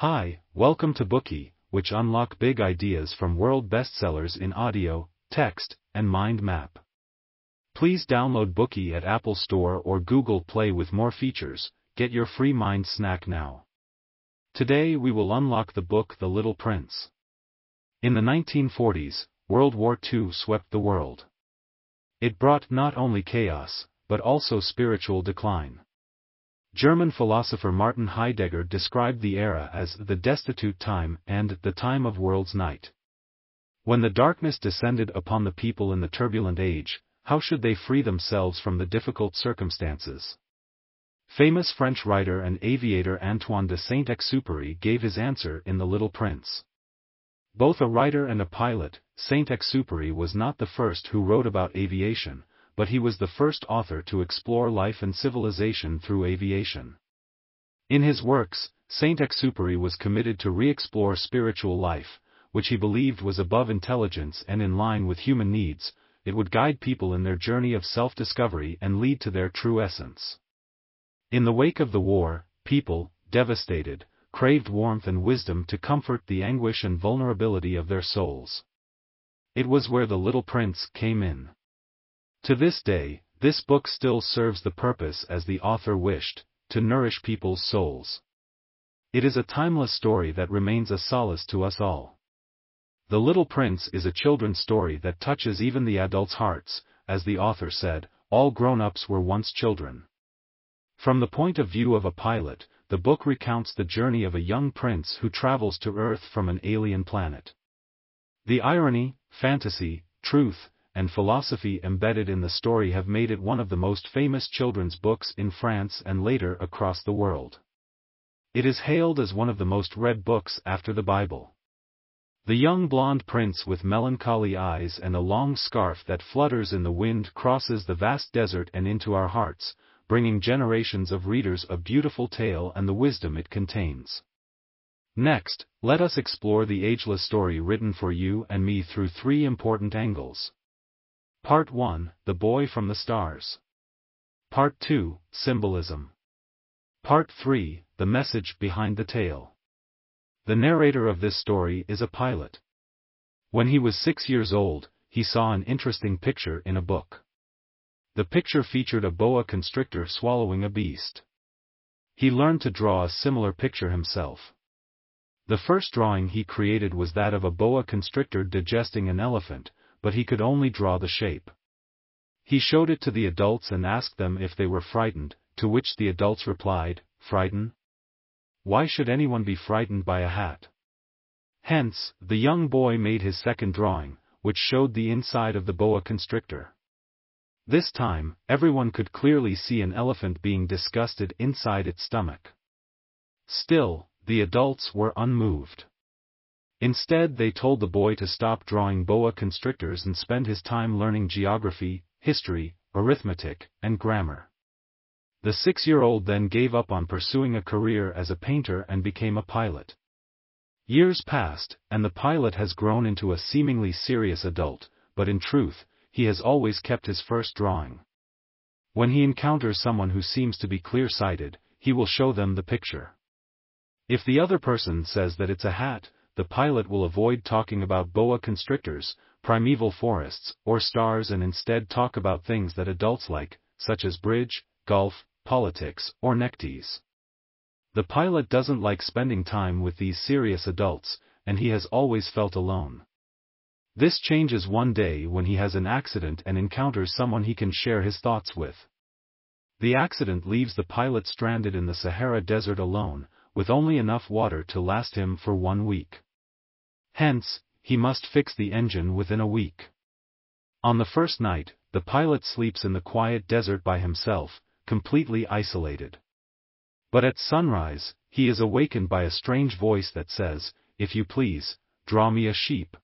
Hi, welcome to Bookey, which unlock big ideas from world bestsellers in audio, text, and mind map. Please download Bookey at Apple Store or Google Play with more features. Get your free mind snack now. Today we will unlock the book The Little Prince. In the 1940s, World War II swept the world. It brought not only chaos, but also spiritual decline. German philosopher Martin Heidegger described the era as the destitute time and the time of world's night. When the darkness descended upon the people in the turbulent age, how should they free themselves from the difficult circumstances? Famous French writer and aviator Antoine de Saint-Exupéry gave his answer in The Little Prince. Both a writer and a pilot, Saint-Exupéry was not the first who wrote about aviation, but he was the first author to explore life and civilization through aviation. In his works, Saint-Exupéry was committed to re-explore spiritual life, which he believed was above intelligence and in line with human needs, it would guide people in their journey of self-discovery and lead to their true essence. In the wake of the war, people, devastated, craved warmth and wisdom to comfort the anguish and vulnerability of their souls. It was where the little prince came in. To this day, this book still serves the purpose as the author wished, to nourish people's souls. It is a timeless story that remains a solace to us all. The Little Prince is a children's story that touches even the adults' hearts, as the author said, all grown-ups were once children. From the point of view of a pilot, the book recounts the journey of a young prince who travels to Earth from an alien planet. The irony, fantasy, truth, and philosophy embedded in the story have made it one of the most famous children's books in France and later across the world. It is hailed as one of the most read books after the Bible. The young blonde prince with melancholy eyes and a long scarf that flutters in the wind crosses the vast desert and into our hearts, bringing generations of readers a beautiful tale and the wisdom it contains. Next, let us explore the ageless story written for you and me through three important angles. Part 1 The Boy from the Stars. Part 2 Symbolism. Part 3 The Message Behind the Tale. The narrator of this story is a pilot. When he was six years old, he saw an interesting picture in a book. The picture featured a boa constrictor swallowing a beast. He learned to draw a similar picture himself. The first drawing he created was that of a boa constrictor digesting an elephant, but he could only draw the shape. He showed it to the adults and asked them if they were frightened, to which the adults replied, Frighten? Why should anyone be frightened by a hat? Hence, the young boy made his second drawing, which showed the inside of the boa constrictor. This time, everyone could clearly see an elephant being disgusted inside its stomach. Still, the adults were unmoved. Instead they told the boy to stop drawing boa constrictors and spend his time learning geography, history, arithmetic, and grammar. The six-year-old then gave up on pursuing a career as a painter and became a pilot. Years passed, and the pilot has grown into a seemingly serious adult, but in truth, he has always kept his first drawing. When he encounters someone who seems to be clear-sighted, he will show them the picture. If the other person says that it's a hat, the pilot will avoid talking about boa constrictors, primeval forests, or stars and instead talk about things that adults like, such as bridge, golf, politics, or neckties. The pilot doesn't like spending time with these serious adults, and he has always felt alone. This changes one day when he has an accident and encounters someone he can share his thoughts with. The accident leaves the pilot stranded in the Sahara Desert alone, with only enough water to last him for one week. Hence, he must fix the engine within a week. On the first night, the pilot sleeps in the quiet desert by himself, completely isolated. But at sunrise, he is awakened by a strange voice that says, If you please, draw me a sheep.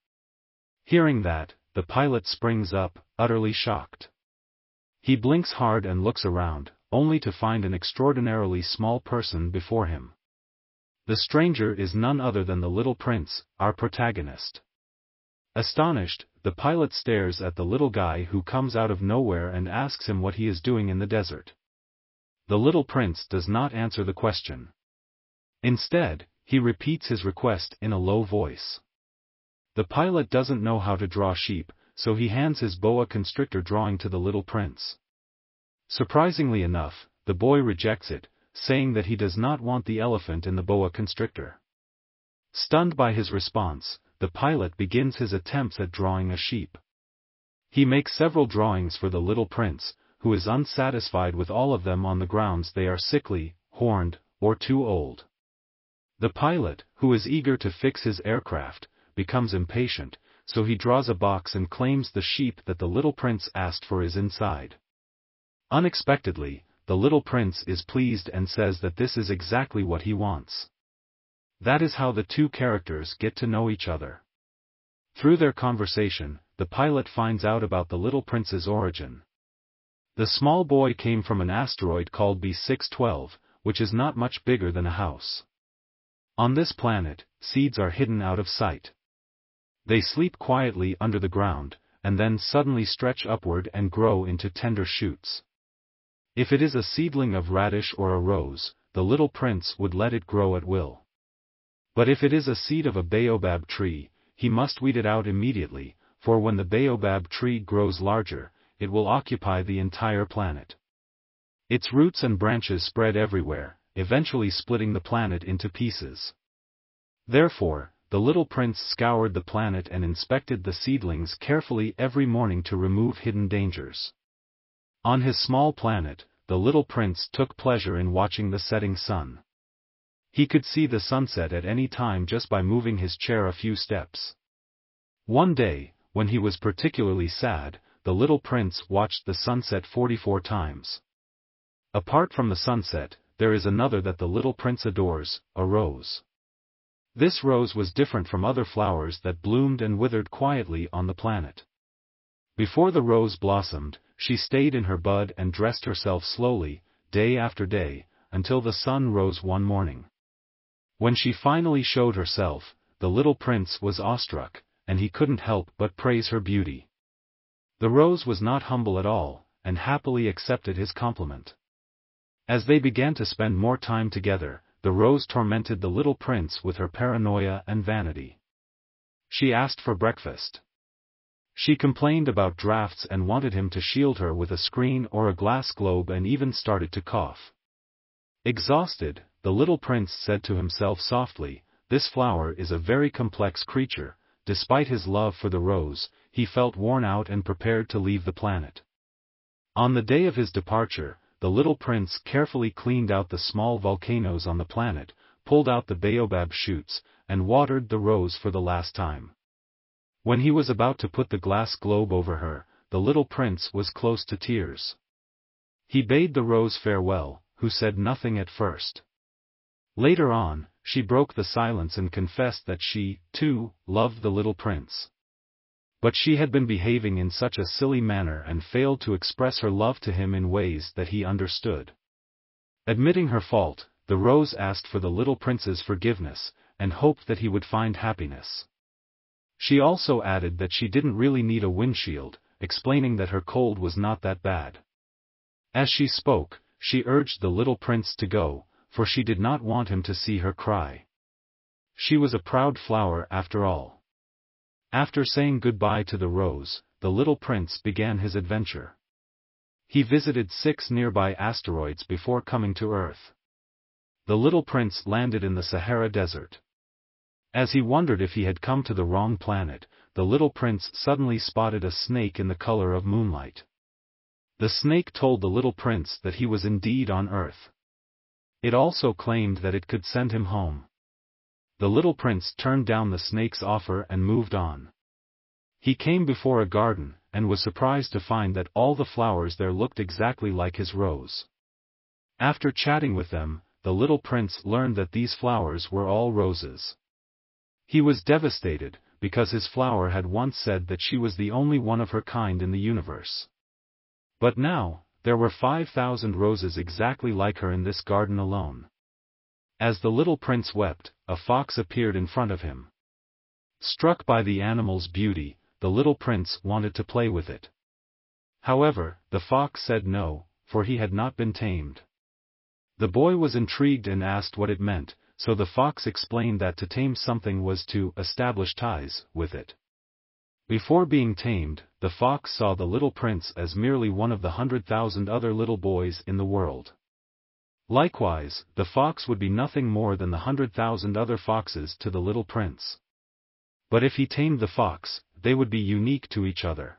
Hearing that, the pilot springs up, utterly shocked. He blinks hard and looks around, only to find an extraordinarily small person before him. The stranger is none other than the little prince, our protagonist. Astonished, the pilot stares at the little guy who comes out of nowhere and asks him what he is doing in the desert. The little prince does not answer the question. Instead, he repeats his request in a low voice. The pilot doesn't know how to draw sheep, so he hands his boa constrictor drawing to the little prince. Surprisingly enough, the boy rejects it, saying that he does not want the elephant in the boa constrictor. Stunned by his response, the pilot begins his attempts at drawing a sheep. He makes several drawings for the little prince, who is unsatisfied with all of them on the grounds they are sickly, horned, or too old. The pilot, who is eager to fix his aircraft, becomes impatient, so he draws a box and claims the sheep that the little prince asked for is inside. Unexpectedly, the little prince is pleased and says that this is exactly what he wants. That is how the two characters get to know each other. Through their conversation, the pilot finds out about the little prince's origin. The small boy came from an asteroid called B612, which is not much bigger than a house. On this planet, seeds are hidden out of sight. They sleep quietly under the ground, and then suddenly stretch upward and grow into tender shoots. If it is a seedling of radish or a rose, the little prince would let it grow at will. But if it is a seed of a baobab tree, he must weed it out immediately, for when the baobab tree grows larger, it will occupy the entire planet. Its roots and branches spread everywhere, eventually splitting the planet into pieces. Therefore, the little prince scoured the planet and inspected the seedlings carefully every morning to remove hidden dangers. On his small planet, the little prince took pleasure in watching the setting sun. He could see the sunset at any time just by moving his chair a few steps. One day, when he was particularly sad, the little prince watched the sunset 44 times. Apart from the sunset, there is another that the little prince adores, a rose. This rose was different from other flowers that bloomed and withered quietly on the planet. Before the rose blossomed, she stayed in her bud and dressed herself slowly, day after day, until the sun rose one morning. When she finally showed herself, the little prince was awestruck, and he couldn't help but praise her beauty. The rose was not humble at all, and happily accepted his compliment. As they began to spend more time together, the rose tormented the little prince with her paranoia and vanity. She asked for breakfast. She complained about drafts and wanted him to shield her with a screen or a glass globe and even started to cough. Exhausted, the little prince said to himself softly, this flower is a very complex creature, despite his love for the rose, he felt worn out and prepared to leave the planet. On the day of his departure, the little prince carefully cleaned out the small volcanoes on the planet, pulled out the baobab shoots, and watered the rose for the last time. When he was about to put the glass globe over her, the little prince was close to tears. He bade the rose farewell, who said nothing at first. Later on, she broke the silence and confessed that she, too, loved the little prince. But she had been behaving in such a silly manner and failed to express her love to him in ways that he understood. Admitting her fault, the rose asked for the little prince's forgiveness, and hoped that he would find happiness. She also added that she didn't really need a windshield, explaining that her cold was not that bad. As she spoke, she urged the little prince to go, for she did not want him to see her cry. She was a proud flower after all. After saying goodbye to the rose, the little prince began his adventure. He visited six nearby asteroids before coming to Earth. The little prince landed in the Sahara Desert. As he wondered if he had come to the wrong planet, the little prince suddenly spotted a snake in the color of moonlight. The snake told the little prince that he was indeed on Earth. It also claimed that it could send him home. The little prince turned down the snake's offer and moved on. He came before a garden, and was surprised to find that all the flowers there looked exactly like his rose. After chatting with them, the little prince learned that these flowers were all roses. He was devastated, because his flower had once said that she was the only one of her kind in the universe. But now, there were 5,000 roses exactly like her in this garden alone. As the little prince wept, a fox appeared in front of him. Struck by the animal's beauty, the little prince wanted to play with it. However, the fox said no, for he had not been tamed. The boy was intrigued and asked what it meant, so the fox explained that to tame something was to establish ties with it. Before being tamed, the fox saw the little prince as merely one of the hundred thousand other little boys in the world. Likewise, the fox would be nothing more than the hundred thousand other foxes to the little prince. But if he tamed the fox, they would be unique to each other.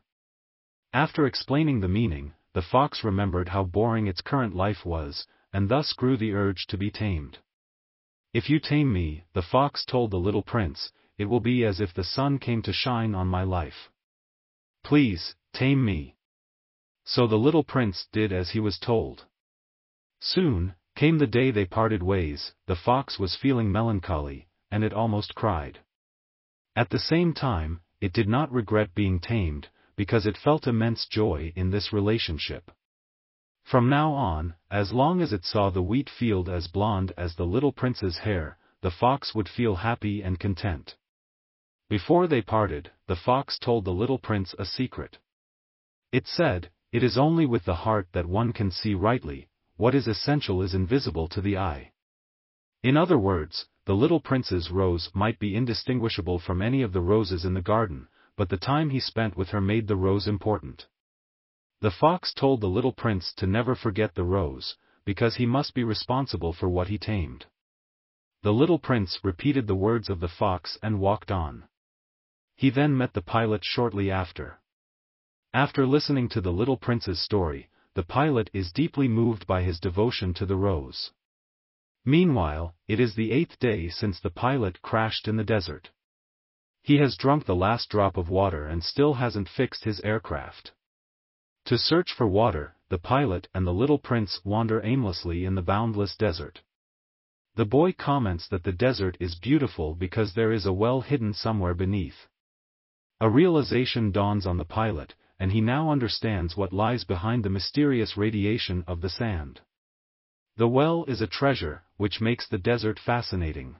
After explaining the meaning, the fox remembered how boring its current life was, and thus grew the urge to be tamed. If you tame me, the fox told the little prince, it will be as if the sun came to shine on my life. Please, tame me. So the little prince did as he was told. Soon, came the day they parted ways, the fox was feeling melancholy, and it almost cried. At the same time, it did not regret being tamed, because it felt immense joy in this relationship. From now on, as long as it saw the wheat field as blonde as the little prince's hair, the fox would feel happy and content. Before they parted, the fox told the little prince a secret. It said, It is only with the heart that one can see rightly, what is essential is invisible to the eye. In other words, the little prince's rose might be indistinguishable from any of the roses in the garden, but the time he spent with her made the rose important. The fox told the little prince to never forget the rose, because he must be responsible for what he tamed. The little prince repeated the words of the fox and walked on. He then met the pilot shortly after. After listening to the little prince's story, the pilot is deeply moved by his devotion to the rose. Meanwhile, it is the eighth day since the pilot crashed in the desert. He has drunk the last drop of water and still hasn't fixed his aircraft. To search for water, the pilot and the little prince wander aimlessly in the boundless desert. The boy comments that the desert is beautiful because there is a well hidden somewhere beneath. A realization dawns on the pilot, and he now understands what lies behind the mysterious radiation of the sand. The well is a treasure, which makes the desert fascinating.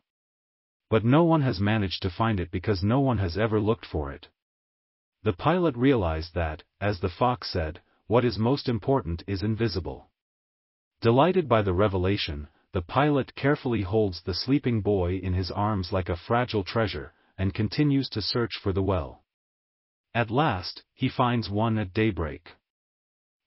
But no one has managed to find it because no one has ever looked for it. The pilot realized that, as the fox said, what is most important is invisible. Delighted by the revelation, the pilot carefully holds the sleeping boy in his arms like a fragile treasure, and continues to search for the well. At last, he finds one at daybreak.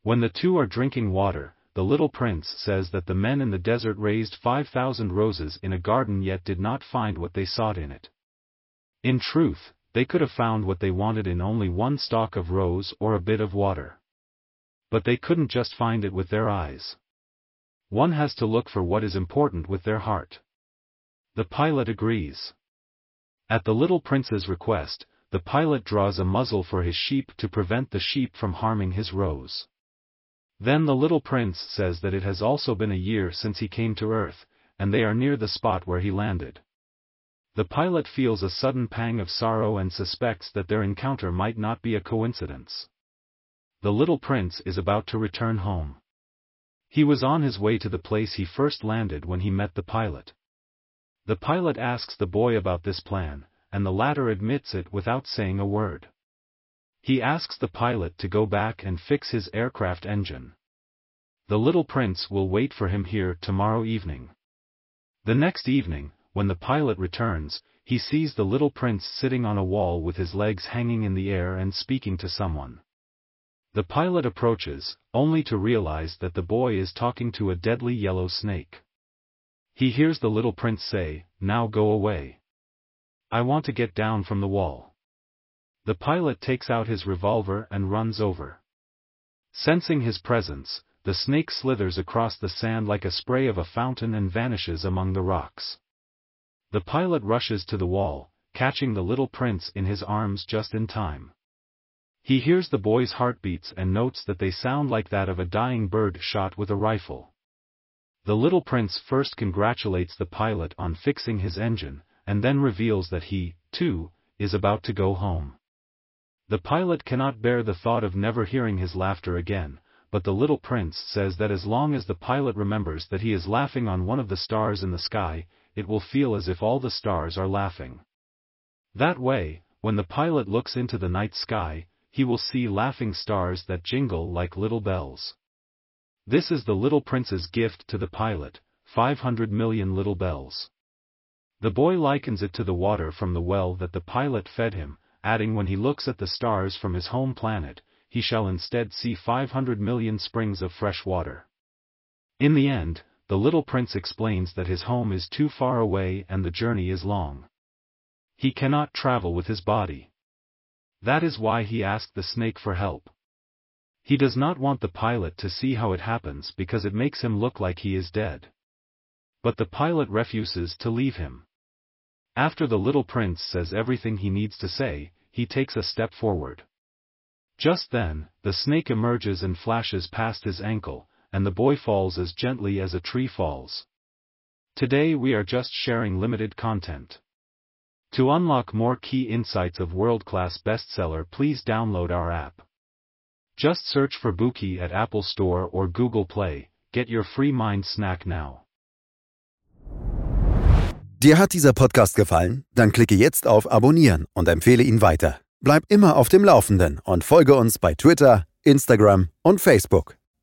When the two are drinking water, the little prince says that the men in the desert raised 5,000 roses in a garden yet did not find what they sought in it. In truth, they could have found what they wanted in only one stalk of rose or a bit of water. But they couldn't just find it with their eyes. One has to look for what is important with their heart. The pilot agrees. At the little prince's request, the pilot draws a muzzle for his sheep to prevent the sheep from harming his rose. Then the little prince says that it has also been a year since he came to Earth, and they are near the spot where he landed. The pilot feels a sudden pang of sorrow and suspects that their encounter might not be a coincidence. The little prince is about to return home. He was on his way to the place he first landed when he met the pilot. The pilot asks the boy about this plan, and the latter admits it without saying a word. He asks the pilot to go back and fix his aircraft engine. The little prince will wait for him here tomorrow evening. The next evening, when the pilot returns, he sees the little prince sitting on a wall with his legs hanging in the air and speaking to someone. The pilot approaches, only to realize that the boy is talking to a deadly yellow snake. He hears the little prince say, Now go away. I want to get down from the wall. The pilot takes out his revolver and runs over. Sensing his presence, the snake slithers across the sand like a spray of a fountain and vanishes among the rocks. The pilot rushes to the wall, catching the little prince in his arms just in time. He hears the boy's heartbeats and notes that they sound like that of a dying bird shot with a rifle. The little prince first congratulates the pilot on fixing his engine, and then reveals that he, too, is about to go home. The pilot cannot bear the thought of never hearing his laughter again, but the little prince says that as long as the pilot remembers that he is laughing on one of the stars in the sky, it will feel as if all the stars are laughing. That way, when the pilot looks into the night sky, he will see laughing stars that jingle like little bells. This is the little prince's gift to the pilot, 500 million little bells. The boy likens it to the water from the well that the pilot fed him, adding when he looks at the stars from his home planet, he shall instead see 500 million springs of fresh water. In the end, the little prince explains that his home is too far away and the journey is long. He cannot travel with his body. That is why he asked the snake for help. He does not want the pilot to see how it happens because it makes him look like he is dead. But the pilot refuses to leave him. After the little prince says everything he needs to say, he takes a step forward. Just then, the snake emerges and flashes past his ankle, and the boy falls as gently as a tree falls. Today we are just sharing limited content. To unlock more key insights of world-class bestseller please download our app. Just search for Bookey at Apple Store or Google Play, get your free mind snack now. Dir hat dieser Podcast gefallen? Dann klicke jetzt auf Abonnieren und empfehle ihn weiter. Bleib immer auf dem Laufenden und folge uns bei Twitter, Instagram und Facebook.